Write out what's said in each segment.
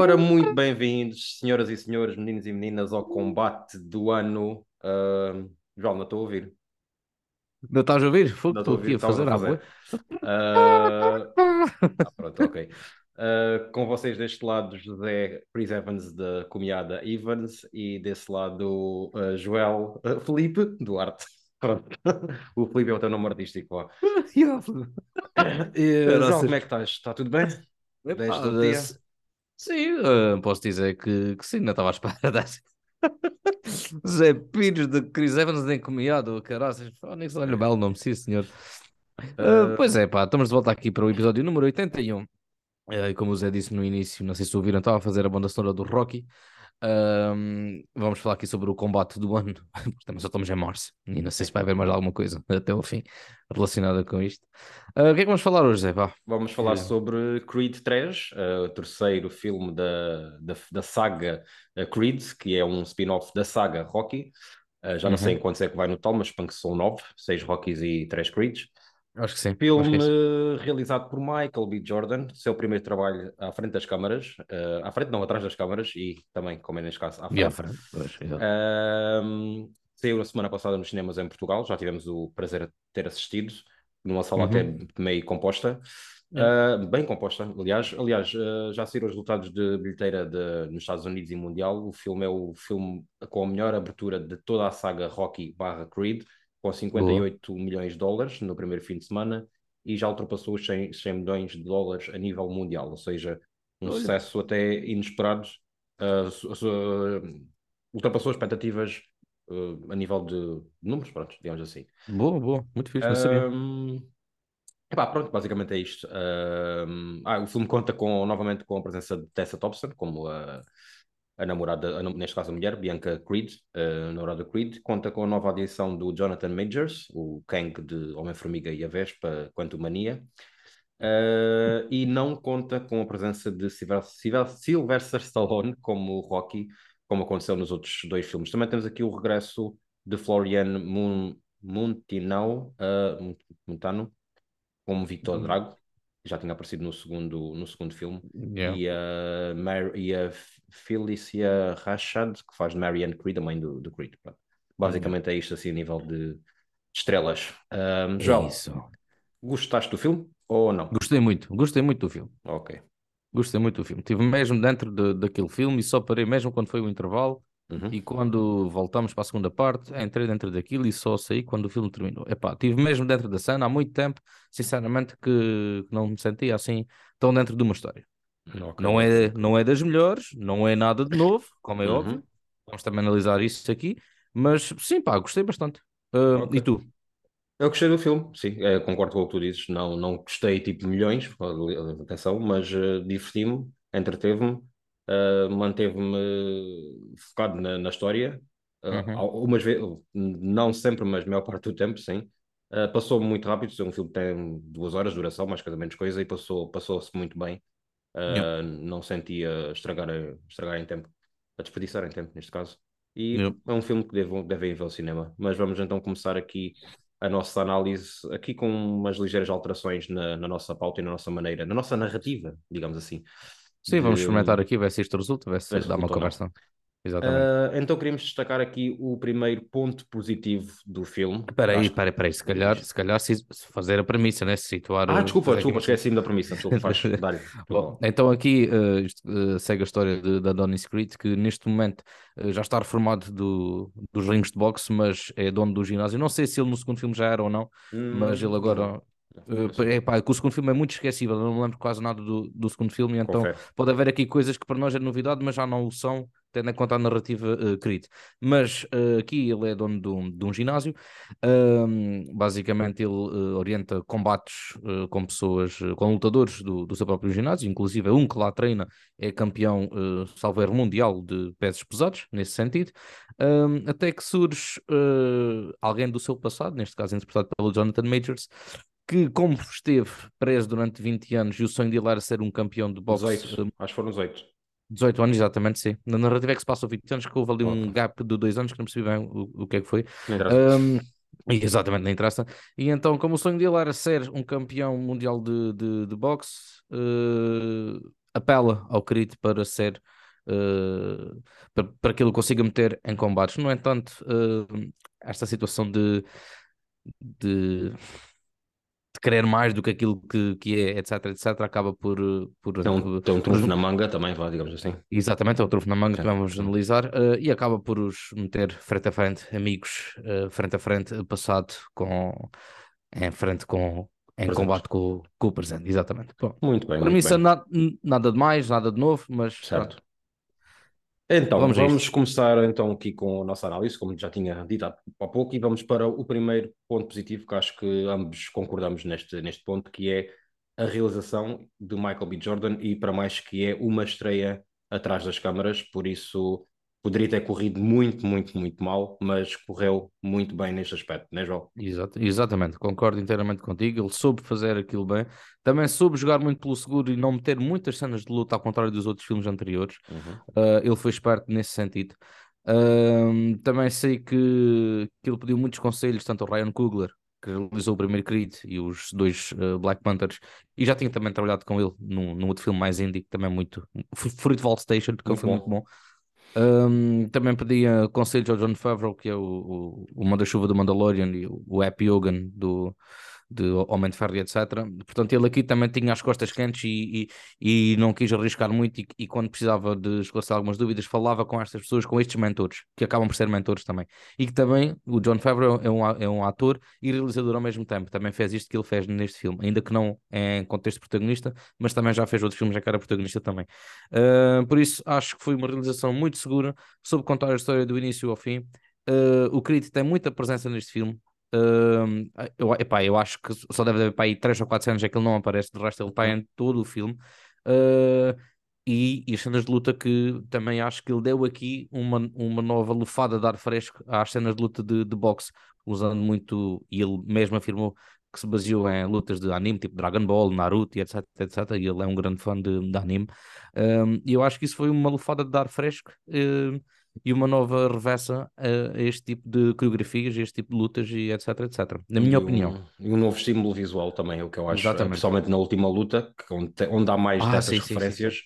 Ora, muito bem-vindos, senhoras e senhores, meninos e meninas, ao combate do ano. Uh, João, não estou a ouvir. Não estás a ouvir? Fogo, estou aqui a fazer a fazer. Uh, ah, pronto, ok. Uh, com vocês deste lado, José Chris Evans, da Comiada Evans, e desse lado, uh, Joel uh, Felipe Duarte. Pronto. O Felipe é o teu nome artístico. ó. E, Era João, assim. como é que estás? Está tudo bem? Desde o dia? Sim, eh, posso dizer que, que sim, não estava à espera dessa. Zé Pires de Chris Evans de encomiado, caraças. Fónix, olha o belo nome, sim, senhor. Eh, pois é, pá, estamos de volta aqui para o episódio número 81. Eh, como o Zé disse no início, não sei se ouviram, estava a fazer a banda sonora do Rocky. Ahm, vamos falar aqui sobre o combate do ano, porque também só estamos em março e não sei se vai haver mais alguma coisa até ao fim relacionada com isto. Ah, o que é que vamos falar hoje, Zé? Vá. Vamos falar É. sobre Creed 3, eh, o terceiro filme da, da, da saga eh, Creed, que é um spin-off da saga Rocky. Eh, já não sei Uhum. em quantos é que vai no total, mas suponho que são nove, seis Rockies e três Creeds. Acho que sim. que Filme é isso. eh, realizado por Michael B. Jordan, seu primeiro trabalho à frente das câmaras, eh, à frente não, atrás das câmaras e também, como é neste caso, à E à frente. frente, pois, saiu na semana passada nos cinemas em Portugal, já tivemos o prazer de ter assistido, numa sala até Uhum. meio composta, É. Ah, bem composta, aliás. Aliás, ah, já saíram os resultados de bilheteira de- nos Estados Unidos e Mundial. O filme é o filme com a melhor abertura de toda a saga Rocky barra Creed, com 58 milhões de dólares no primeiro fim de semana e já ultrapassou os 100, 100 milhões de dólares a nível mundial, ou seja, um Olha. sucesso até inesperado. su- ultrapassou as expectativas ah, a nível de números, pronto, digamos assim. Boa, boa, muito fixe, não sabia. Ahm, epá, pronto, basicamente é isto. Ah, o filme conta com, novamente com a presença de Tessa Thompson, como a, a namorada, a neste caso a mulher, Bianca Creed, a namorada Creed. Conta com a nova adição do Jonathan Majors, o Kang de Homem-Formiga e a Vespa, Quantumania. Ah, e não conta com a presença de Sylvester, Sylvester- Sylvester Stallone como Rocky, como aconteceu nos outros dois filmes. Também temos aqui o regresso de Florian Mun, Muntinau, ah, Mun- Montano, como Victor Hum. Drago, já tinha aparecido no segundo, no segundo filme, Yeah. e a, e a Felicia Rashad, que faz de Marianne Creed, a mãe do, do Creed. Pronto. Basicamente é isto assim a nível de estrelas. É João, isso. gostaste do filme ou não? Gostei muito, gostei muito do filme. Ok. Gostei muito do filme. Estive mesmo dentro de, daquele filme e só parei mesmo quando foi o intervalo. Uhum. E quando voltamos para a segunda parte, entrei dentro daquilo e só saí quando o filme terminou. Epá, estive mesmo dentro da cena há muito tempo, sinceramente, que que não me sentia assim tão dentro de uma história. Ok. Não é, não é das melhores, não é nada de novo, como é Uhum. óbvio. Vamos também analisar isso aqui. Mas sim, pá, gostei bastante. Ah, Ok. E tu? Eu gostei do filme, sim, eh, concordo com o que tu dizes. Não, não gostei tipo milhões, atenção, mas eh, diverti-me, entreteve-me, eh, manteve-me focado na, na história. Eh, Uhum. algumas vezes, não sempre, mas a maior parte do tempo, sim. Eh, passou muito rápido, é um filme que tem duas horas de duração, mais cada menos coisa, e passou, passou-se muito bem. Yep. Não sentia estragar, estragar em tempo, a desperdiçar em tempo, neste caso. E é um filme que devem ir ver ao cinema. Mas vamos então começar aqui a nossa análise, aqui com umas ligeiras alterações na, na nossa pauta e na nossa maneira, na nossa narrativa, digamos assim. Sim, vamos experimentar aqui, ver se isto resulta, ver se dá uma conversa. Exatamente. Ah, então queríamos destacar aqui o primeiro ponto positivo do filme. Espera aí, espera aí. Se calhar, se calhar se fazer a premissa, né? Se situar. Ah, uh, desculpa, desculpa, esqueci-me da premissa. Desculpa, faz. Bom, então aqui uh, uh, segue a história de- da Adonis Creed, que neste momento uh, já está reformado do, dos rings de boxe, mas é dono do ginásio. Não sei se ele no segundo filme já era ou não, mas ele agora. Uh, é pá, o segundo filme é muito esquecível, eu não me lembro quase nada do, do segundo filme, então Confere. pode haver aqui coisas que para nós é novidade, mas já não o são, tendo em conta a narrativa uh, Creed. Mas uh, aqui ele é dono de um, de um ginásio, Um, basicamente ele uh, orienta combates uh, com pessoas, uh, com lutadores do, do seu próprio ginásio, inclusive um que lá treina é campeão, uh, salvo mundial de pesos pesados, nesse sentido, Um, até que surge uh, alguém do seu passado, neste caso interpretado pelo Jonathan Majors, que como esteve preso durante 20 anos e o sonho dele era ser um campeão de boxe 18, uh, acho que foram 18. 18 anos, exatamente, sim. Na narrativa é que se passou 20 anos, que houve ali um gap de dois anos que não percebi bem o, o que é que foi. Um, exatamente, não interessa. E então, como o sonho dele era ser um campeão mundial de, de, de boxe, uh, apela ao Creed para ser uh, para, para que ele consiga meter em combates. No entanto, uh, esta situação de, de, de, querer mais do que aquilo que, que é, etc, etc, acaba por. por tem um, tem um trunfo na manga também, vá, digamos assim. Exatamente, é um trunfo na manga que vamos analisar uh, e acaba por os meter frente a frente, amigos, frente a frente, passado com. Em frente com, em presente. combate com, com, o presente, exatamente. Bom, muito bem. Premissa muito bem. Na, nada de mais, nada de novo, mas. Certo. Pronto. Então, vamos, vamos começar então aqui com a nossa análise, como já tinha dito há, pouco, e vamos para o primeiro ponto positivo, que acho que ambos concordamos neste, neste ponto, que é a realização de Michael B. Jordan, e para mais que é uma estreia atrás das câmaras, por isso poderia ter corrido muito, muito, muito mal, mas correu muito bem neste aspecto, não é, João? Exato, exatamente, concordo inteiramente contigo. Ele soube fazer aquilo bem, também soube jogar muito pelo seguro e não meter muitas cenas de luta, ao contrário dos outros filmes anteriores. Uhum. Uh, ele foi esperto nesse sentido. Uh, também sei que, que ele pediu muitos conselhos, tanto ao Ryan Coogler, que realizou o primeiro Creed e os dois uh, Black Panthers, e já tinha também trabalhado com ele num, num outro filme mais indie, também muito. Fruitvale Station, que é um filme muito bom. Um, também pedia conselhos ao John Favreau, que é o, o, o Manda-Chuva do Mandalorian e o, o Happy Hogan do, de Homem de Ferro e etc. Portanto, ele aqui também tinha as costas quentes e, e, e não quis arriscar muito e, e, quando precisava de esclarecer algumas dúvidas falava com estas pessoas, com estes mentores, que acabam por ser mentores também. E que também o John Favreau é um, é um ator e realizador ao mesmo tempo. Também fez isto que ele fez neste filme, ainda que não em contexto protagonista, mas também já fez outros filmes já que era protagonista também. Uh, por isso, acho que foi uma realização muito segura, soube contar a história do início ao fim. Uh, o Creed tem muita presença neste filme, Uh, eu, epá, eu acho que só deve haver para aí 3 ou 4 cenas é que ele não aparece, de resto ele está em todo o filme. Uh, e, e as cenas de luta que também acho que ele deu aqui uma, uma nova lufada de ar fresco às cenas de luta de, de boxe, usando muito, e ele mesmo afirmou que se baseou em lutas de anime, tipo Dragon Ball, Naruto etc, etc, e ele é um grande fã de, de anime. e eu acho que isso foi uma lufada de ar fresco. E uma nova reversa a, a, este tipo de coreografias, a este tipo de lutas e etc, etc. Na minha e opinião. Um, e um novo símbolo visual também, é o que eu acho, Exatamente. principalmente na última luta, onde, onde há mais ah, dessas sim, referências, sim,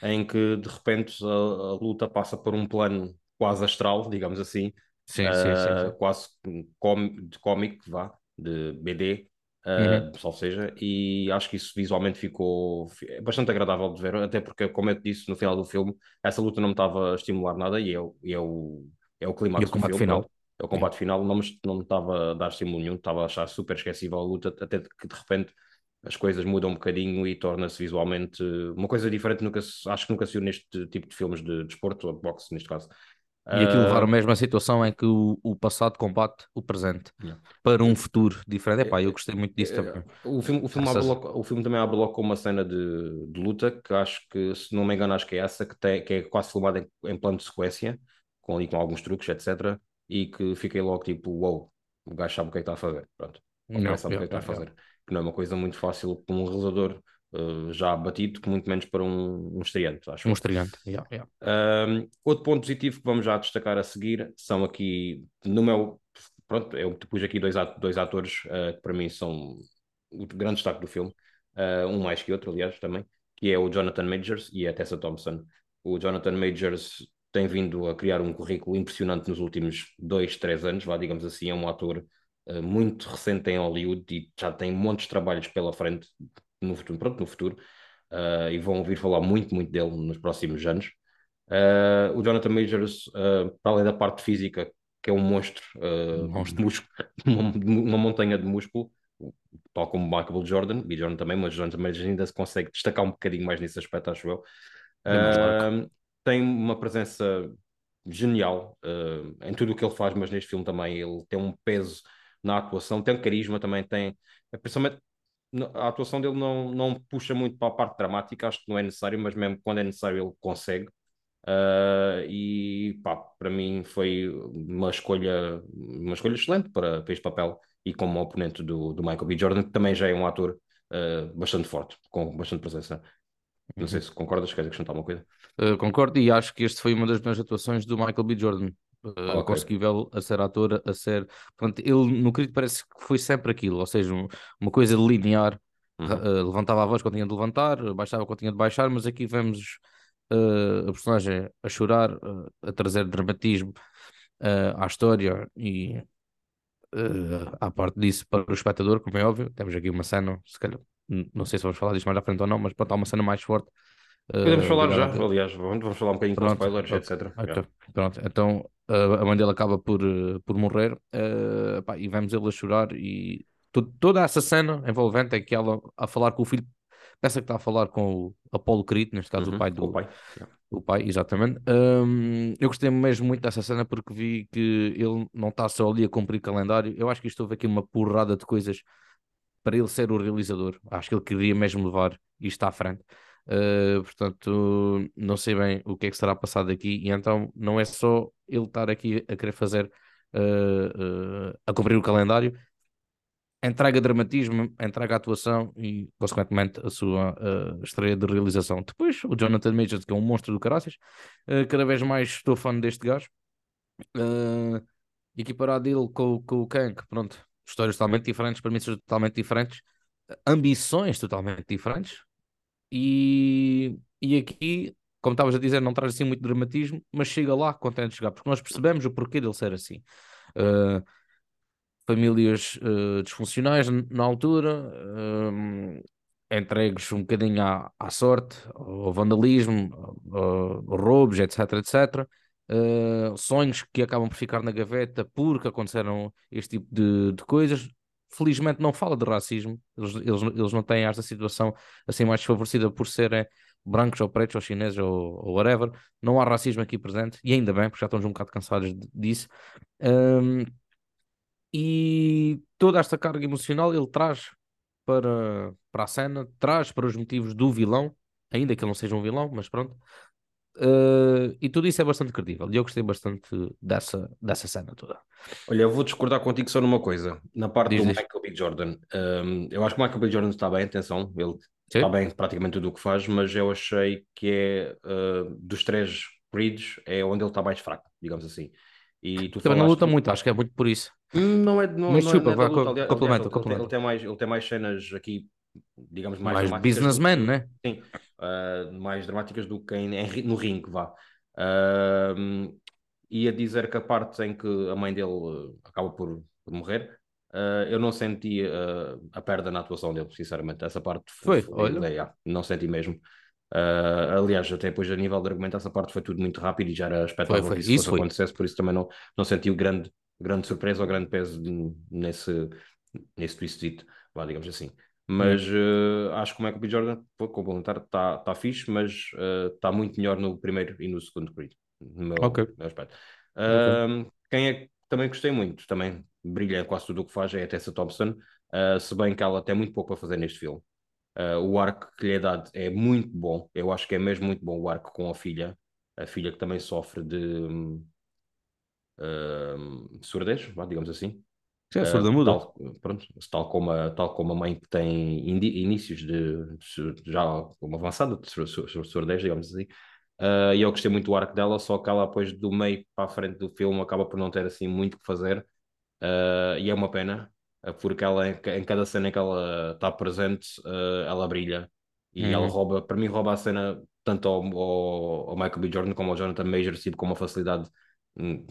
sim, em que de repente a, a, luta passa por um plano quase astral, digamos assim, uh, quase de cómic, vá, de BD, Uh, uhum. seja, e acho que isso visualmente ficou bastante agradável de ver, até porque, como eu te disse no final do filme, essa luta não me estava a estimular nada e é, e é o, é o clima do filme. Final. É o combate final, não me, não me estava a dar estímulo nenhum, estava a achar super esquecível a luta, até que de repente as coisas mudam um bocadinho e torna-se visualmente uma coisa diferente, nunca acho que nunca se viu neste tipo de filmes de desporto, de boxe neste caso. E aquilo levar a ah, mesma situação é que o, o passado combate o presente yeah. para um futuro diferente. Epá, eu gostei muito disso também. O filme, o filme, Essas... o filme também abre logo com uma cena de, de luta que acho que, se não me engano, acho que é essa, que, tem, que é quase filmada em, em plano de sequência, com, ali, com alguns truques, etc. E que fiquei logo tipo, wow, o gajo sabe o que é que está a fazer. Pronto. O gajo sabe o que é que está a fazer. Que não é uma coisa muito fácil para um realizador uh, já batido, muito menos para um, um estreante, acho. Um estreante, yeah, yeah. Um, outro ponto positivo que vamos já destacar a seguir são aqui, no meu, pronto, eu pus aqui dois, dois atores uh, que para mim são o grande destaque do filme, uh, um mais que outro, aliás, também, que é o Jonathan Majors e a Tessa Thompson. O Jonathan Majors tem vindo a criar um currículo impressionante nos últimos dois, três anos, vá, digamos assim, é um ator muito recente em Hollywood e já tem montes de trabalhos pela frente, no futuro, pronto, no futuro, uh, e vão ouvir falar muito, muito dele nos próximos anos. Uh, o Jonathan Majors, uh, para além da parte física, que é um monstro, monstro. Músculo, uma, uma, montanha de músculo, tal como Michael Jordan, e Jordan também, mas Jonathan Majors ainda se consegue destacar um bocadinho mais nesse aspecto, acho eu. Tem uma presença genial em tudo o que ele faz, mas neste filme também ele tem um peso na atuação, tem um carisma também, tem, principalmente a atuação dele não, não puxa muito para a parte dramática, acho que não é necessário, mas mesmo quando é necessário ele consegue. Uh, e pá, para mim foi uma escolha, uma escolha excelente para, para este papel e como oponente do, do Michael B. Jordan, que também já é um ator uh, bastante forte, com bastante presença. Não uhum. sei se concordas, queres acrescentar uma coisa? Uh, concordo e acho que este foi uma das melhores atuações do Michael B. Jordan. Uh, okay. conseguível a ser ator, a ser. Portanto, ele no Creed parece que foi sempre aquilo, ou seja, um, uma coisa linear Uhum. Uh, levantava a voz quando tinha de levantar, baixava quando tinha de baixar, mas aqui vemos uh, a personagem a chorar, uh, a trazer dramatismo à história e à parte disso para o espectador, como é óbvio. Temos aqui uma cena, se calhar, não sei se vamos falar disto mais à frente ou não, mas pronto, há uma cena mais forte. Podemos falar já, aliás, vamos, vamos falar um bocadinho pronto, com spoilers, etc. Okay, pronto, então a mãe dele acaba por, por morrer pá, e vemos ele a chorar e toda essa cena envolvente é que ela a falar com o filho pensa que está a falar com o Apolo Creed, neste caso uhum, o pai do o pai, yeah. o pai exatamente. Um, eu gostei mesmo muito dessa cena porque vi que ele não está só ali a cumprir calendário. Eu acho que isto houve aqui uma porrada de coisas para ele ser o realizador. Acho que ele queria mesmo levar isto à frente. Uh, portanto, não sei bem o que é que será passado aqui, e então não é só ele estar aqui a querer fazer uh, uh, a cumprir o calendário, entrega dramatismo, entrega atuação e, consequentemente, a sua estreia de realização. Depois, o Jonathan Majors, que é um monstro do caraças, cada vez mais estou fã deste gajo. Uh, equiparado ele com, com o Kank, pronto, histórias totalmente diferentes, premissas totalmente diferentes, ambições totalmente diferentes. E, e aqui, como estavas a dizer, não traz assim muito dramatismo, mas chega lá contente de chegar, porque nós percebemos o porquê dele ser assim. Uh, famílias uh, disfuncionais na altura, uh, entregues um bocadinho à, à sorte, ao vandalismo, ao, roubos, etc, etc. Uh, sonhos que acabam por ficar na gaveta porque aconteceram este tipo de, de coisas. Felizmente não fala de racismo, eles, eles, eles não têm esta situação assim mais desfavorecida por serem brancos ou pretos ou chineses ou, ou whatever. Não há racismo aqui presente, e ainda bem, porque já estamos um bocado cansados disso. Um, e toda esta carga emocional ele traz para, para a cena, traz para os motivos do vilão, ainda que ele não seja um vilão, mas pronto. Uh, e tudo isso é bastante credível e eu gostei bastante dessa, dessa cena toda. Olha, eu vou discordar contigo só numa coisa. Na parte diz, do diz. Michael B. Jordan, um, eu acho que o Michael B. Jordan está bem, atenção, ele Sim. está bem praticamente tudo o que faz, mas eu achei que é uh, dos três Creeds é onde ele está mais fraco, digamos assim. E tu Também não luta muito, acho que é muito por isso. Não é, não, Mas não é, não é luta, aliás, complementa, Ele, tem mais, ele tem mais cenas aqui, digamos, mais, mais businessman, do, né? Sim, uh, mais dramáticas do que em, em, no ringue, vá. Uh, ia dizer que a parte em que a mãe dele acaba por, por morrer, uh, eu não senti a perda na atuação dele, sinceramente. Essa parte foi, foi olha. É, não senti mesmo. Aliás, até depois a nível de argumento, essa parte foi tudo muito rápido e já era expectável que isso, isso acontecesse, por isso também não, não senti o grande grande surpresa ou grande peso nesse, nesse twist, digamos assim. Mas uh, acho que o Michael B. Jordan, complementar, está tá fixe, mas está uh, muito melhor no primeiro e no segundo Creed, no meu, okay. meu aspecto. Uh, okay. Quem é que também gostei muito, também brilha quase tudo o que faz, é a Tessa Thompson, se bem que ela tem muito pouco a fazer neste filme. o arco que lhe é dado é muito bom, eu acho que é mesmo muito bom o arco com a filha, a filha que também sofre de. Um, uh, surdez, digamos assim. Sim, é surda muda. Tal, pronto, tal, como a, tal como a mãe que tem inícios de, de já uma avançada de surdez, digamos assim. Uh, e eu gostei muito do arco dela, só que ela depois do meio para a frente do filme acaba por não ter assim muito que fazer. Uh, e é uma pena, porque ela em cada cena em que ela está presente, uh, ela brilha. E uhum. ela rouba, para mim, rouba a cena tanto ao, ao, ao Michael B. Jordan como ao Jonathan Majors, tipo, com uma facilidade Hum,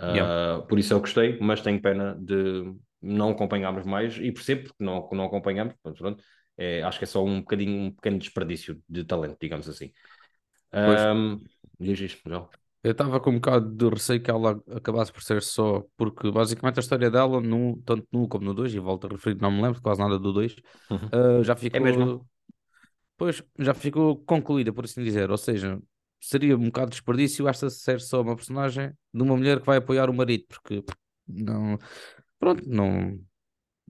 Uh, yeah. Por isso eu gostei, mas tenho pena de não acompanharmos mais e percebo porque não, não acompanhamos. Pronto, é, acho que é só um bocadinho, um pequeno desperdício de talento, digamos assim. Um, diz isto, João. Eu estava com um bocado de receio que ela acabasse por ser só, porque basicamente a história dela, no, tanto no como no 2, e volto a referir, não me lembro quase nada do 2, uhum. uh, já ficou. É mesmo? Pois, já ficou concluída, por assim dizer. Ou seja, seria um bocado de desperdício esta ser só uma personagem de uma mulher que vai apoiar o marido, porque não. Pronto, não.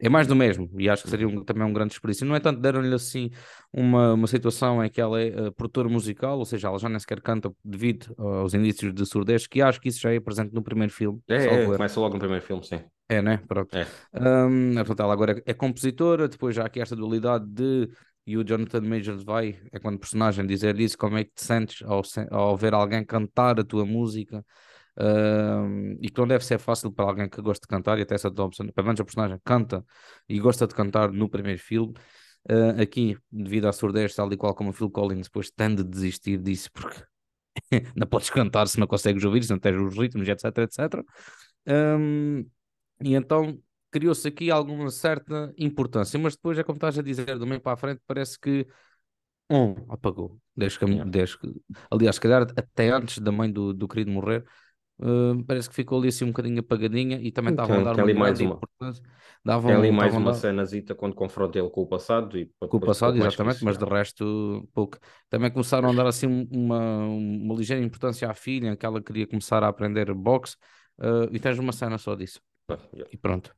É mais do mesmo, e acho que seria um, também um grande desperdício. No entanto, deram-lhe assim uma, uma situação em que ela é uh, produtora musical, ou seja, ela já nem sequer canta devido aos indícios de surdez, que acho que isso já é presente no primeiro filme. É, é começa logo no primeiro filme, sim. É, né? Pronto. É. Um, portanto, ela agora é, é compositora, depois já há aqui esta dualidade de e o Jonathan Majors vai, é quando o personagem dizer isso, como é que te sentes ao, ao ver alguém cantar a tua música, Uh, e que não deve ser fácil para alguém que gosta de cantar, e até essa Thompson, pelo menos a personagem canta e gosta de cantar no primeiro filme. Uh, aqui, devido à surdez, tal e qual como o Phil Collins, depois tem de desistir disso porque não podes cantar se não consegues ouvir, se não tens os ritmos, etc, etc. Um, e então criou-se aqui alguma certa importância, mas depois é como estás a dizer, do meio para a frente, parece que um apagou. Desde que, desde que, aliás, se calhar até antes da mãe do, do querido morrer, uh, parece que ficou ali assim um bocadinho apagadinha e também estava a dar uma grande uma... importância. Davam, tem ali mais uma dar... cenazita quando confronta ele com o passado e com o passado, exatamente, mas de resto pouco. Também começaram a dar assim uma, uma ligeira importância à filha, que ela queria começar a aprender boxe, uh, e tens uma cena só disso. Ah, yeah. E pronto.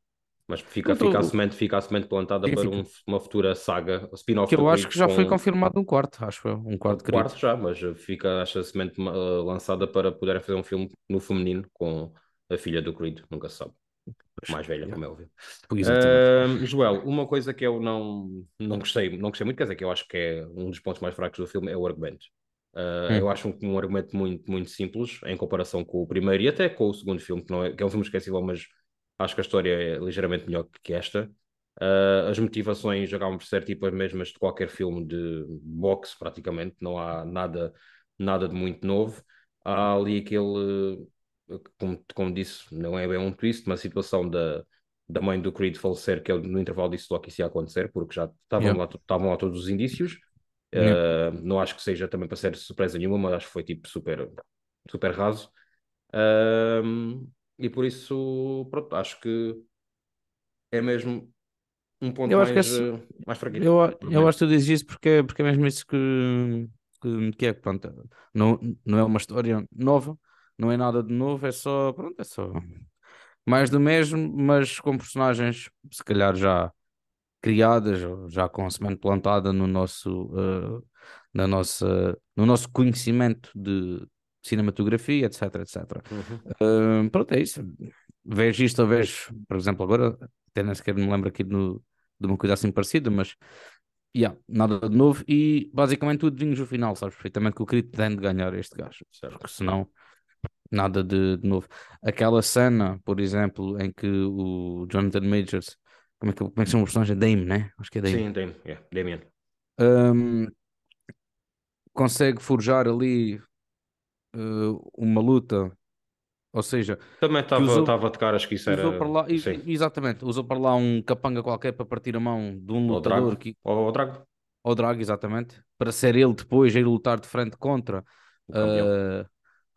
Mas fica, fica, a semente, fica a semente plantada para um, uma futura saga, spin-off. Que eu acho que já com... foi confirmado um quarto, acho eu. Um quarto, um quarto já, mas fica acho, a semente uh, lançada para poderem fazer um filme no feminino com a filha do Creed, nunca se sabe. Mais velha, como é óbvio. Uh, Joel, uma coisa que eu não, não, gostei, não gostei muito, quer dizer, que eu acho que é um dos pontos mais fracos do filme é o argumento. Uh, hum. Eu acho um, um, argumento muito, muito simples em comparação com o primeiro e até com o segundo filme, que, não é, que é um filme esquecível, mas Acho que a história é ligeiramente melhor que esta. Uh, as motivações acabam por ser tipo as mesmas de qualquer filme de boxe, praticamente. Não há nada, nada de muito novo. Há ali aquele, como, como disse, não é bem um twist, uma situação da, da mãe do Creed falecer, que é no intervalo disso logo que isso ia acontecer, porque já estavam, yeah. lá, estavam lá todos os indícios. Yeah. Uh, não acho que seja também para ser surpresa nenhuma, mas acho que foi tipo super, super raso. Uh, e por isso, pronto, acho que é mesmo um ponto eu mais, acho que esse, uh, mais fraquinho. Eu, eu acho que tu dizes isso porque, porque é mesmo isso que, que, que é, pronto, não, não é uma história nova, não é nada de novo, é só, pronto, é só mais do mesmo, mas com personagens se calhar já criadas, já com a semente plantada no nosso, uh, na nossa, no nosso conhecimento de, cinematografia, etc, etc. Uhum. Uh, pronto, é isso. Vejo isto, ou vejo, por exemplo, agora, até nem sequer me lembro aqui de uma coisa assim parecida, mas yeah, nada de novo e basicamente tudo vinhos no final, sabes perfeitamente que o Creed tem de ganhar este gajo, certo. porque senão nada de, de, novo. Aquela cena, por exemplo, em que o Jonathan Majors, como é que, como é que são os personagens? Dame, né? Acho que é Dame. Sim, Dame, yeah, Damien. Um, consegue forjar ali uh, uma luta, ou seja, também estava de caras que isso era. Para lá, exatamente, usou para lá um capanga qualquer para partir a mão de um lutador. Drago. Que... O Drago. Drago, exatamente, para ser ele depois a ir lutar de frente contra o campeão, uh,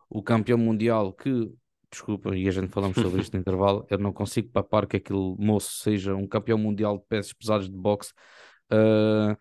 o campeão mundial que desculpa, e a gente falamos sobre isto no intervalo, eu não consigo papar que aquele moço seja um campeão mundial de pesos pesados de boxe, uh,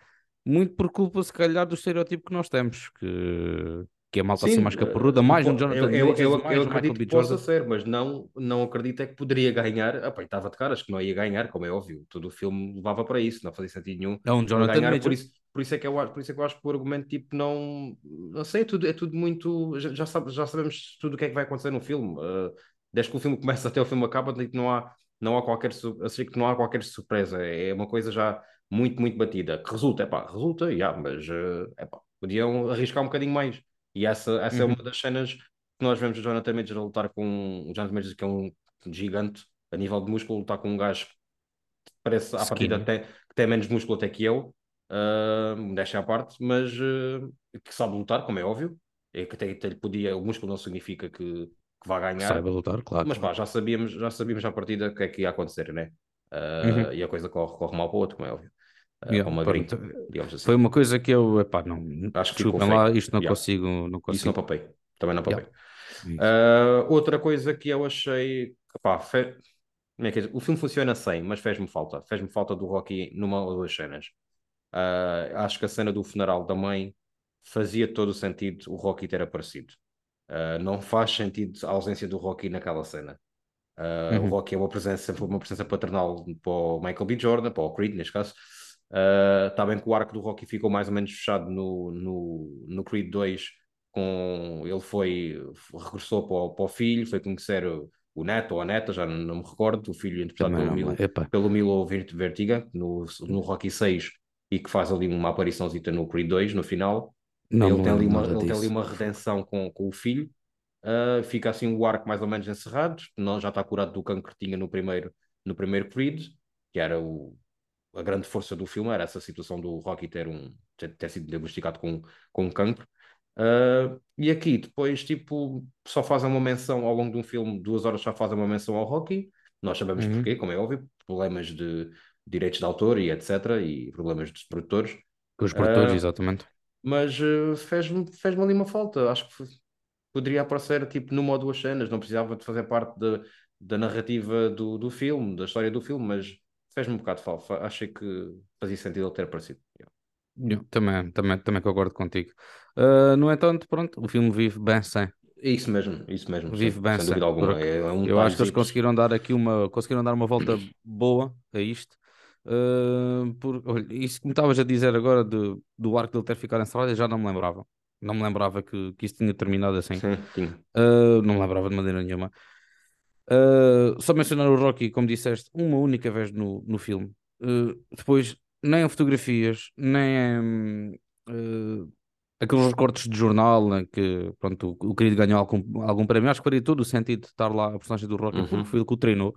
muito por culpa, se calhar, do estereótipo que nós temos, que que é a malta assim mais caparruda, mais um Jonathan eu, eu, eu, eu acredito que possa ser, mas não, não acredito é que poderia ganhar. Ah, estava de caras que não ia ganhar, como é óbvio. Todo o filme levava para isso, não fazia sentido nenhum. É um Jonathan ganhar, por isso, por isso é que eu por isso é que eu acho que o argumento tipo não não sei é tudo é tudo muito já, já, sabe, já sabemos tudo o que é que vai acontecer no filme. Uh, desde que o filme começa até o filme acaba tipo, não há não há qualquer assim, que não há qualquer surpresa. É uma coisa já muito muito batida. Que resulta é pá resulta já mas uh, é pá podiam arriscar um bocadinho mais e essa, essa é uhum. é uma das cenas que nós vemos o Jonathan Major a lutar com o Jonathan Major, que é um gigante a nível de músculo, lutar com um gajo que parece à partida até que tem menos músculo até que eu, uh, deixa à parte, mas uh, que sabe lutar, como é óbvio. É que até, até lhe podia, o músculo não significa que, que vá ganhar. Saiba lutar, claro. Mas pá, já sabíamos, já sabíamos à partida o que é que ia acontecer, né? Uh, uhum. E a coisa corre, corre mal para o outro, como é óbvio. Yeah, uma assim. Foi uma coisa que eu, epá, não, Acho que desculpem lá, isto não, yeah. consigo, não consigo. Isso não papei, também não papei. Yeah. Uh, outra coisa que eu achei, epá, fe... é que o filme funciona sem, mas fez-me falta, fez-me falta do Rocky numa ou duas cenas. Uh, acho que a cena do funeral da mãe fazia todo o sentido o Rocky ter aparecido. Uh, não faz sentido a ausência do Rocky naquela cena. Uh, uhum. O Rocky é uma presença, uma presença paternal para o Michael B. Jordan, para o Creed, neste caso, Está ah, uh, bem que o arco do Rocky ficou mais ou menos fechado no, no, no Creed 2, com ele foi, regressou para o, para o filho, foi conhecer o, o neto ou a neta, já não, não me recordo, o filho interpretado pelo, Milo, pelo Milo Vertiga, no, no Rocky 6, e que faz ali uma apariçãozita no Creed 2, no final. Não, ele, tem ali, uma, ele tem ali uma redenção com, com o filho. Uh, fica assim o arco mais ou menos encerrado, não, já está curado do cancro que tinha no primeiro, no primeiro Creed, que era o, a grande força do filme, era essa situação do Rocky ter, um, ter, sido diagnosticado com, com um cancro. Uh, e aqui depois tipo só fazem uma menção ao longo de um filme, duas horas já fazem uma menção ao Rocky. Nós sabemos uhum. porquê, como é óbvio, problemas de direitos de autor e etc. e problemas dos produtores. Os produtores, uh, exatamente. Mas uh, fez-me fez ali uma falta. Acho que poderia aparecer tipo numa ou duas cenas, não precisava de fazer parte de, da narrativa do, do filme, da história do filme, mas fez-me um bocado de falta. Achei que fazia sentido ele ter aparecido. Eu também, também, também concordo contigo. Uh, no entanto, pronto, o filme vive bem sem. Isso mesmo, isso mesmo. Vive bem sem, sem dúvida alguma. É, é um eu acho que eles conseguiram dar aqui uma, conseguiram dar uma volta boa a isto. Uh, por, olha, isso que me estavas a dizer agora de, do arco dele ter ficado encerrado, eu já não me lembrava. Não me lembrava que, que isso tinha terminado assim. Sim, sim. Uh, não me lembrava de maneira nenhuma. Uh, só mencionar o Rocky, como disseste, uma única vez no, no filme. Uh, depois, nem em fotografias, nem em uh, aqueles recortes de jornal em que pronto, o, o querido ganhou algum, algum prémio. Acho que faria todo o sentido de estar lá a personagem do Rocky, uhum. porque foi ele que o treinou.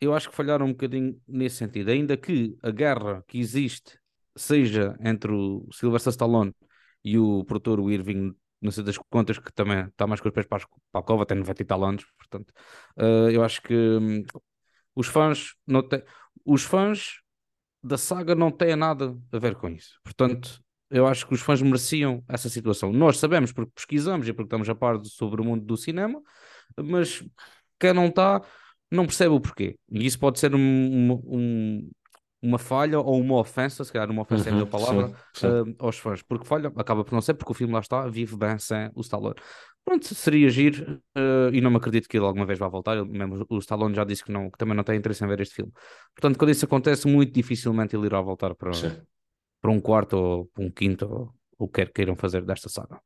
eu acho que falharam um bocadinho nesse sentido. Ainda que a guerra que existe seja entre o Sylvester Stallone e o produtor Irving não sei das contas, que também está mais com os pés para, a cova, tem 90 e tal anos, portanto, uh, eu acho que um, os fãs não têm, os fãs da saga não têm nada a ver com isso, portanto, eu acho que os fãs mereciam essa situação. Nós sabemos porque pesquisamos e porque estamos a par sobre o mundo do cinema, mas quem não está não percebe o porquê. E isso pode ser um, um, uma falha ou uma ofensa, se calhar uma ofensa uhum, é a palavra, sim, sim. Uh, aos fãs, porque falha, acaba por não ser, porque o filme lá está, vive bem sem o Stallone. Pronto, seria giro uh, e não me acredito que ele alguma vez vá voltar. Ele, mesmo o Stallone já disse que, não, que também não tem interesse em ver este filme. Portanto, quando isso acontece, muito dificilmente ele irá voltar para, para um quarto ou um quinto ou o que quer queiram fazer desta saga.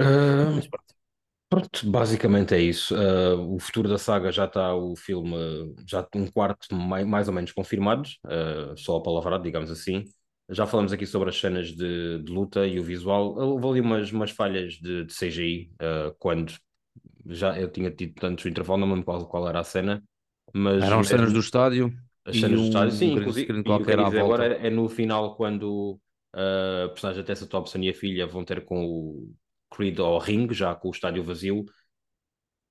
Uh, Mas pronto. Pronto, basicamente é isso. Uh, o futuro da saga já está o filme, já um quarto mais, mais ou menos confirmados, uh, só a palavra, digamos assim. Já falamos aqui sobre as cenas de, de luta e o visual. Houve ali umas, umas falhas de, de CGI, uh, quando já eu tinha tido tanto intervalo, não me lembro qual, qual era a cena. Mas Eram as cenas do estádio. As cenas do estádio, sim, inclusive. E o que eu agora é, é no final, quando a personagem Tessa Thompson e a filha vão ter com o Creed ao ringue, já com o estádio vazio,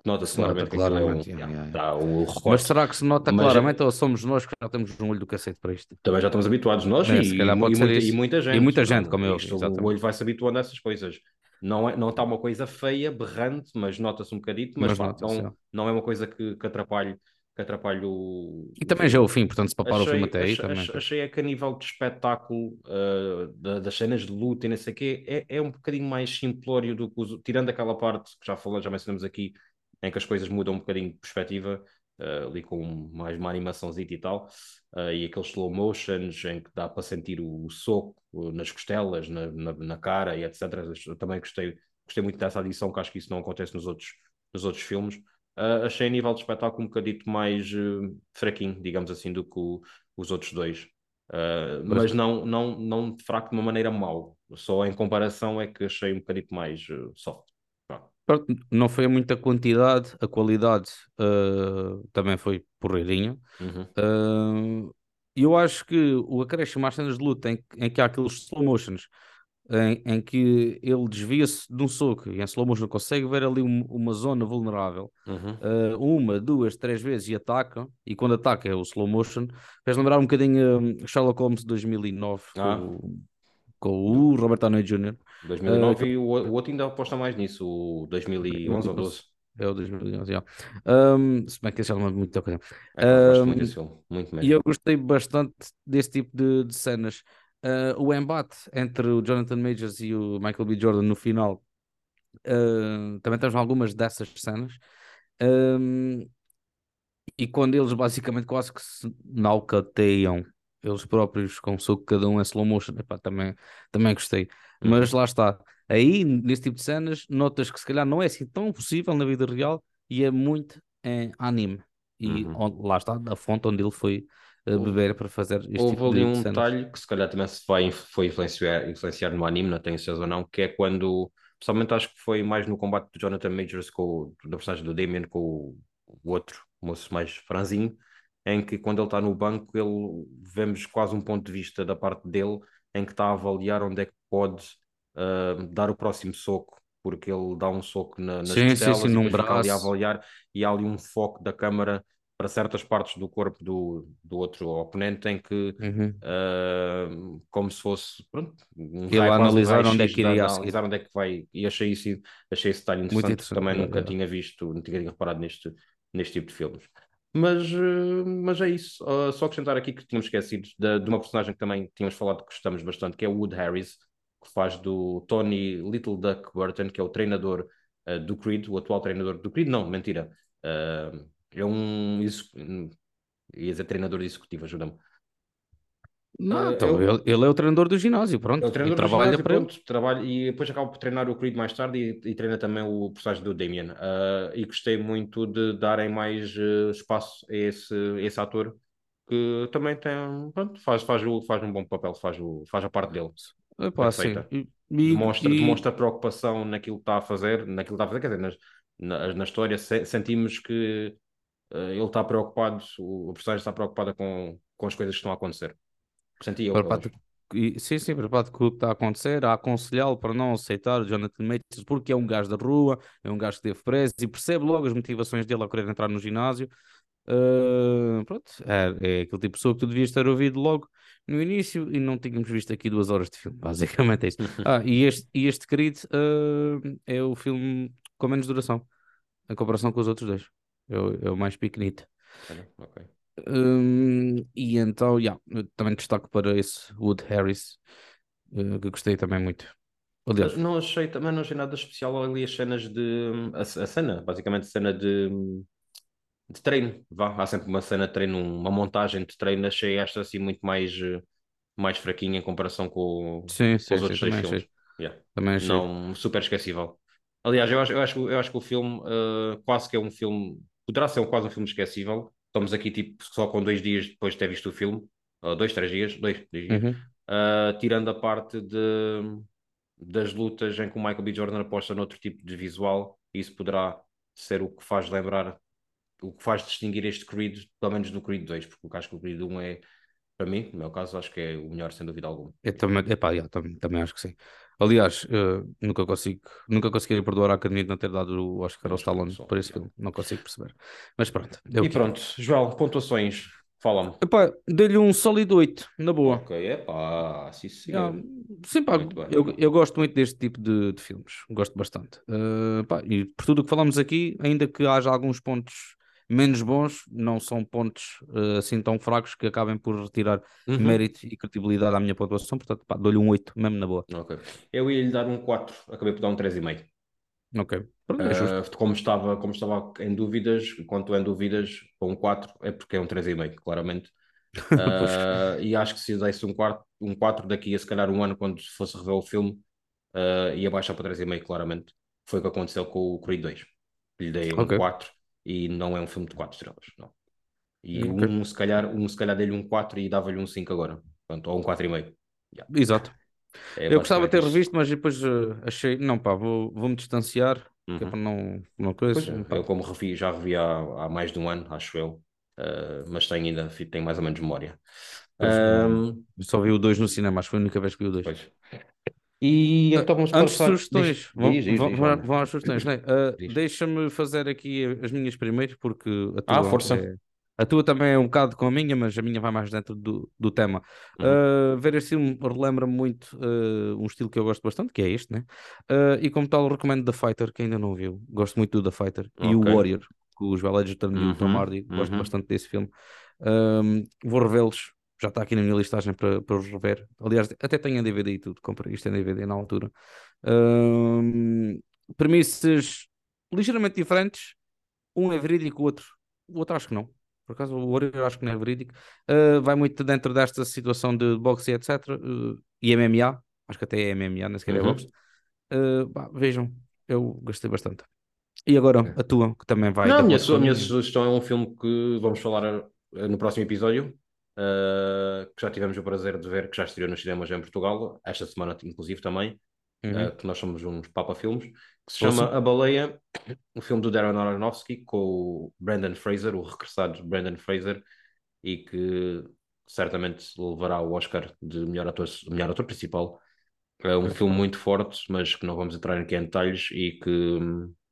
nota-se claramente, nota claramente que é um, yeah, yeah, yeah. o Mas será que se nota Mas claramente é... ou somos nós que já temos um olho do cacete para isto? Também já estamos habituados nós e, e, e, muita, e, muita, gente. E muita gente, como eu. O olho vai se habituando a essas coisas. Não, é, não está uma coisa feia, berrante, mas nota-se um bocadito, mas, mas não, não é uma coisa que, que atrapalhe que atrapalha o. E também já é o fim, portanto, se papar o filme até aí achei, também. Achei é que a nível de espetáculo, uh, da, das cenas de luta e não sei o quê, é, é um bocadinho mais simplório do que os, tirando aquela parte que já falamos, já mencionamos aqui, em que as coisas mudam um bocadinho de perspectiva, uh, ali com mais uma animaçãozinha e tal, uh, e aqueles slow motions em que dá para sentir o, o soco nas costelas, na, na, na, cara e etc. Eu também gostei, gostei muito dessa adição, que acho que isso não acontece nos outros, nos outros filmes. Uh, achei a nível de espetáculo um bocadito mais uh, fraquinho, digamos assim, do que o, os outros dois. Uh, mas não, não, não fraco de uma maneira mau. Só em comparação é que achei um bocadito mais soft. Não foi muita quantidade, a qualidade também foi porreirinho. Uhum. eu acho que o acréscimo às cenas de luta em, em que há aqueles slow motions em, em que ele desvia-se de um soco e em slow motion consegue ver ali um, uma zona vulnerável, uhum. uh, uma, duas, três vezes e ataca, e quando ataca é o slow motion, fez lembrar um bocadinho um, Sherlock Holmes de 2009 ah. com, com, o Robert Downey Jr. 2009 uh, e o, o outro ainda aposta mais nisso, o 2011 ou 12. É o 2011, já. Um, se bem que esse é coisa. É, um, muito filme, muito mesmo. E eu gostei bastante desse tipo de, de cenas. Uh, o embate entre o Jonathan Majors e o Michael B. Jordan no final uh, também temos algumas dessas cenas. Um, e quando eles basicamente quase que se nalcateiam eles próprios com o soco cada um em slow motion, epá, também, também gostei. Uhum. Mas lá está. Aí, nesse tipo de cenas, notas que se calhar não é assim tão possível na vida real e é muito em anime. E uhum. onde, lá está, a fonte onde ele foi a beber para fazer este Houve tipo ali um cenas. detalhe que se calhar também se vai, foi influenciar, influenciar no anime, não tenho certeza ou não, que é quando Pessoalmente acho que foi mais no combate do Jonathan Majors com da personagem do Damien com o, o outro moço mais franzinho, em que quando ele está no banco, ele vemos quase um ponto de vista da parte dele em que está a avaliar onde é que pode uh, dar o próximo soco, porque ele dá um soco na, nas sim, costelas sim, sim, e num fica ali a braço. avaliar e há ali um foco da câmara para certas partes do corpo do, do outro oponente em que Uhum. uh, como se fosse pronto, um Ele analisar onde é que iria analisar onde é que vai e achei isso achei esse detalhe interessante, interessante. também é, nunca é. tinha visto, não tinha reparado neste, neste tipo de filmes. Mas, uh, mas é isso. Uh, só acrescentar aqui que tínhamos esquecido de, de uma personagem que também tínhamos falado que gostamos bastante, que é o Wood Harris, que faz do Tony Little Duck Burton, que é o treinador do Creed, o atual treinador do Creed. Não, mentira. É um. Ia dizer treinador executivo, ajuda-me. Não, Uh, então, eu- ele, ele é o treinador do ginásio, pronto. É o treinador e do trabalha ginásio, para ele. pronto, trabalha, e depois acaba por treinar o Creed mais tarde e, e treina também o personagem do Damien. Uh, e gostei muito de darem mais uh, espaço a esse, a esse ator que também tem, pronto, faz, faz, o, faz um bom papel, faz, o, faz a parte dele. Epá, sim. E, e- Demonstra, e- demonstra preocupação naquilo que está a fazer, naquilo que está a fazer, quer dizer, nas, na, na história se- sentimos que ele está preocupado, o, personagem está preocupado com, com as coisas que estão a acontecer. Senti eu, preocupado, sim, sim, preocupado com o que está a acontecer, a aconselhá-lo para não aceitar o Jonathan Majors, porque é um gajo da rua, é um gajo que teve preso e percebe logo as motivações dele a querer entrar no ginásio. Uh, pronto, é, é aquele tipo de pessoa que tu devias ter ouvido logo no início e não tínhamos visto aqui duas horas de filme, basicamente é isso. Ah, e este, e este Creed uh, é o filme com menos duração, em comparação com os outros dois. É o, mais pequenito. Olha, ok. Hum, e então, yeah, também destaco para esse Wood Harris, eh, que gostei também muito. Aliás, Não achei, também não achei nada especial ali as cenas de. A, a cena, basicamente, a cena de, de treino. Vá, há sempre uma cena de treino, uma montagem de treino. Achei esta assim muito mais, eh, mais fraquinha em comparação com, sim, com sim, os sim, outros dois também filmes. achei. Yeah. Também achei. Não, super esquecível. Aliás, eu acho, eu acho, eu acho que o filme eh, quase que é um filme. Poderá ser quase um filme esquecível. Estamos aqui tipo só com dois dias depois de ter visto o filme. ou dois, três dias. Dois, dois dias. Uhum. Uh, tirando a parte de, das lutas em que o Michael B. Jordan aposta noutro tipo de visual, isso poderá ser o que faz lembrar, o que faz distinguir este Creed, pelo menos do Creed 2, porque eu acho que o Creed 1 é, para mim, no meu caso, acho que é o melhor, sem dúvida alguma. Eu também, epá, yeah, também, também acho que sim. Aliás, eh, nunca consigo, nunca conseguiria perdoar a Academia de não ter dado o Oscar ao Stallone só, por esse filme. Não consigo perceber. Mas pronto. é E é. pronto, João, pontuações, fala-me. Epá, dei-lhe um sólido 8, na boa. Ok, é pá, sim Yeah, senhor. sim, pá, Muito bem. eu, eu gosto muito deste tipo de, de filmes, gosto bastante. Uh, pá, e por tudo o que falamos aqui, ainda que haja alguns pontos menos bons, não são pontos uh, assim tão fracos que acabem por retirar Uhum. mérito e credibilidade à minha pontuação, portanto, dou-lhe um 8, mesmo na boa. Ok. Eu ia lhe dar um 4, acabei por dar um 3,5. Ok, é. Uh, como, estava, como estava em dúvidas, quanto em dúvidas, com um 4 é porque é um 3,5, claramente. Uh, e acho que se eu desse um 4, um 4 daqui a se calhar um ano, quando fosse rever o filme, uh, ia baixar para 3,5, claramente. Foi o que aconteceu com o Creed 2. Lhe dei um Ok. 4 e não é um filme de 4 estrelas. Não. E Ok. um, se calhar, um, se calhar dei-lhe um 4 e dava-lhe um 5 agora. Portanto, ou um 4,5. Exato. É eu gostava de ter revisto, mas depois uh, achei, não pá, vou- vou-me distanciar, que é Uhum. para não, não coisa. Pois, pá. eu como revi, já revi há, há mais de um ano, acho eu, uh, mas tenho ainda, tenho mais ou menos memória. Pois, Um, só vi o 2 no cinema, acho que foi a única vez que vi o 2. E então vamos Antes passar... sugestões, vão, diz, diz, vão- diz, vão- vão às sugestões, né? Ah, Diz. Deixa-me fazer aqui as minhas primeiro, porque a Ah, tua, força. é- a tua também é um bocado com a minha, mas a minha vai mais dentro do, do tema. Uhum. Ah, ver este filme relembra muito ah, um estilo que eu gosto bastante, que é este, né? Ah, e como tal, recomendo The Fighter, que ainda não viu. Gosto muito do The Fighter. E o. Warrior, com os e o Tom Uhum, Hardy. Gosto uhum. bastante desse filme. Vou revê-los. Já está aqui na minha listagem para, para os rever. Aliás, até tenho a DVD e tudo. Comprei isto em DVD na altura. Ahm, premissas ligeiramente diferentes. Um é verídico, o outro, o outro acho que não. Por acaso, o Warrior acho que não é verídico. Ah, vai muito dentro desta situação de boxe e etc. ah, e MMA. Acho que até é MMA, nem sequer é Uhum. boxe. Ah, pá, vejam, eu gostei bastante. E agora a tua, que também vai. Não, a minha, acordo su- a com minha sugestão é um filme que vamos falar eh, no próximo episódio, eh, que já tivemos o prazer de ver, que já estreou nos cinemas em Portugal, esta semana inclusive também, Uhum. uh, que nós somos uns papa-filmes, que se chama A Baleia, um filme do Darren Aronofsky com o Brandon Fraser, o regressado Brandon Fraser, e que certamente levará o Oscar de melhor ator, melhor ator principal. É um filme muito forte, mas que não vamos entrar aqui em detalhes e que,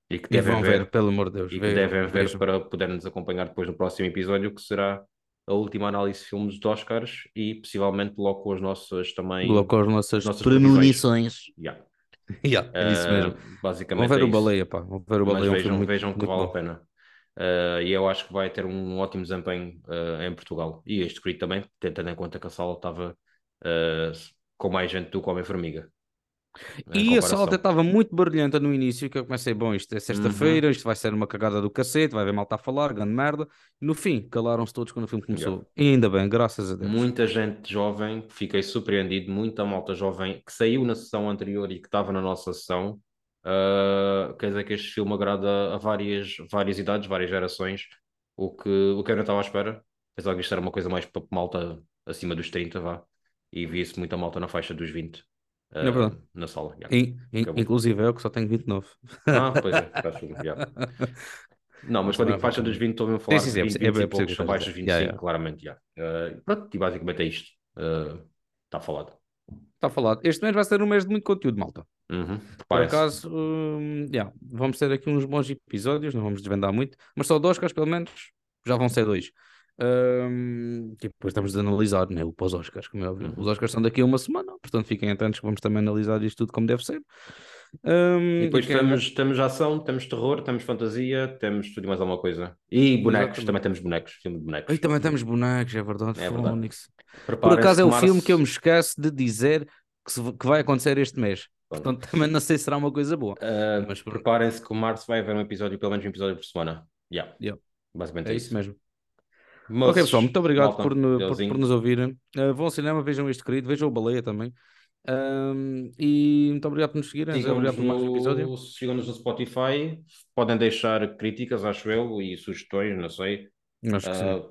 e que E devem vão ver, ver, pelo amor de Deus. e que vejam, devem ver vejam. para poderem nos acompanhar depois no próximo episódio, que será a última análise de filmes de Oscars e possivelmente logo com as nossas também Logo com as nossas, as nossas premonições. Yeah. Yeah, é isso Uh, mesmo. basicamente Vão ver é o. Baleia, pá. Vão ver o Mas Baleia, é um filme vejam, muito, vejam que muito vale bom. a pena. Uh, e eu acho que vai ter um ótimo desempenho uh, em Portugal. E este Creed também, tendo em conta que a sala estava uh, com mais gente do que Homem-Formiga. E a sala estava muito barulhenta no início, que eu comecei, bom, isto é Uhum. sexta-feira, isto vai ser uma cagada do cacete, vai haver malta a falar, grande merda. No fim, calaram-se todos quando o filme começou. E ainda bem, graças a Deus. Muita gente jovem, fiquei surpreendido, muita malta jovem que saiu na sessão anterior e que estava na nossa sessão. Uh, quer dizer que este filme agrada a várias, várias idades, várias gerações, o que, o que eu não estava à espera. Pensava que isto era uma coisa mais para malta acima dos 30, vá. E via-se muita malta na faixa dos 20 uh, É verdade. na sala. yeah. In- in- inclusive eu que só tenho 29. Ah, pois é, yeah. Não, mas quando digo faixa dos 20, estou mesmo a falar Sim, sim, de sim, 20, é- é 20 e poucos, que abaixo dos dizer. 25, Yeah, yeah. claramente, já. Uh, pronto, e basicamente é isto. Uh, Está falado. Está falado. Este mês vai ser um mês de muito conteúdo, malta. Uhum. Por acaso, hum, yeah, vamos ter aqui uns bons episódios, não vamos desvendar muito, mas só dois Oscars, pelo menos, já vão ser dois. Hum, e depois estamos de analisar né, o pós-Oscars, como é óbvio. Uhum. Os Oscars são daqui a uma semana, portanto fiquem atentos que vamos também analisar isto tudo como deve ser. Hum, E depois temos, temos ação, temos terror, temos fantasia, temos tudo e mais alguma coisa. E bonecos, Exatamente. também temos bonecos, filme de bonecos. Aí também temos bonecos, é verdade. É verdade. Por acaso é o março- filme que eu me esqueço de dizer que, se- que vai acontecer este mês. Pronto. Portanto, também não sei se será uma coisa boa. Uh, Mas. Preparem-se que o março vai haver um episódio, pelo menos um episódio por semana. Yeah. Yeah. Basicamente É isso mesmo. Moços, ok, pessoal, muito obrigado malta, por, por, por nos ouvirem. Uh, vão ao cinema, vejam este querido, vejam o Baleia também. Um, e muito obrigado por nos seguirem. Sigam-nos Obrigado por mais um episódio. no, sigam-nos no Spotify. Podem deixar críticas, acho eu, e sugestões, não sei. Acho que sim. Ah,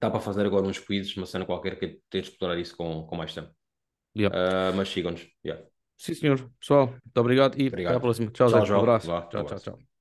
dá para fazer agora uns quizzes, uma cena qualquer que ter de explorar isso com, com mais tempo. Yeah. Ah, mas sigam-nos. Yeah. Sim, senhor. Pessoal, muito obrigado e Obrigado. até à próxima. Tchau, Tchau, Zé. Um abraço. Vá, Tchau, tchau, tchau.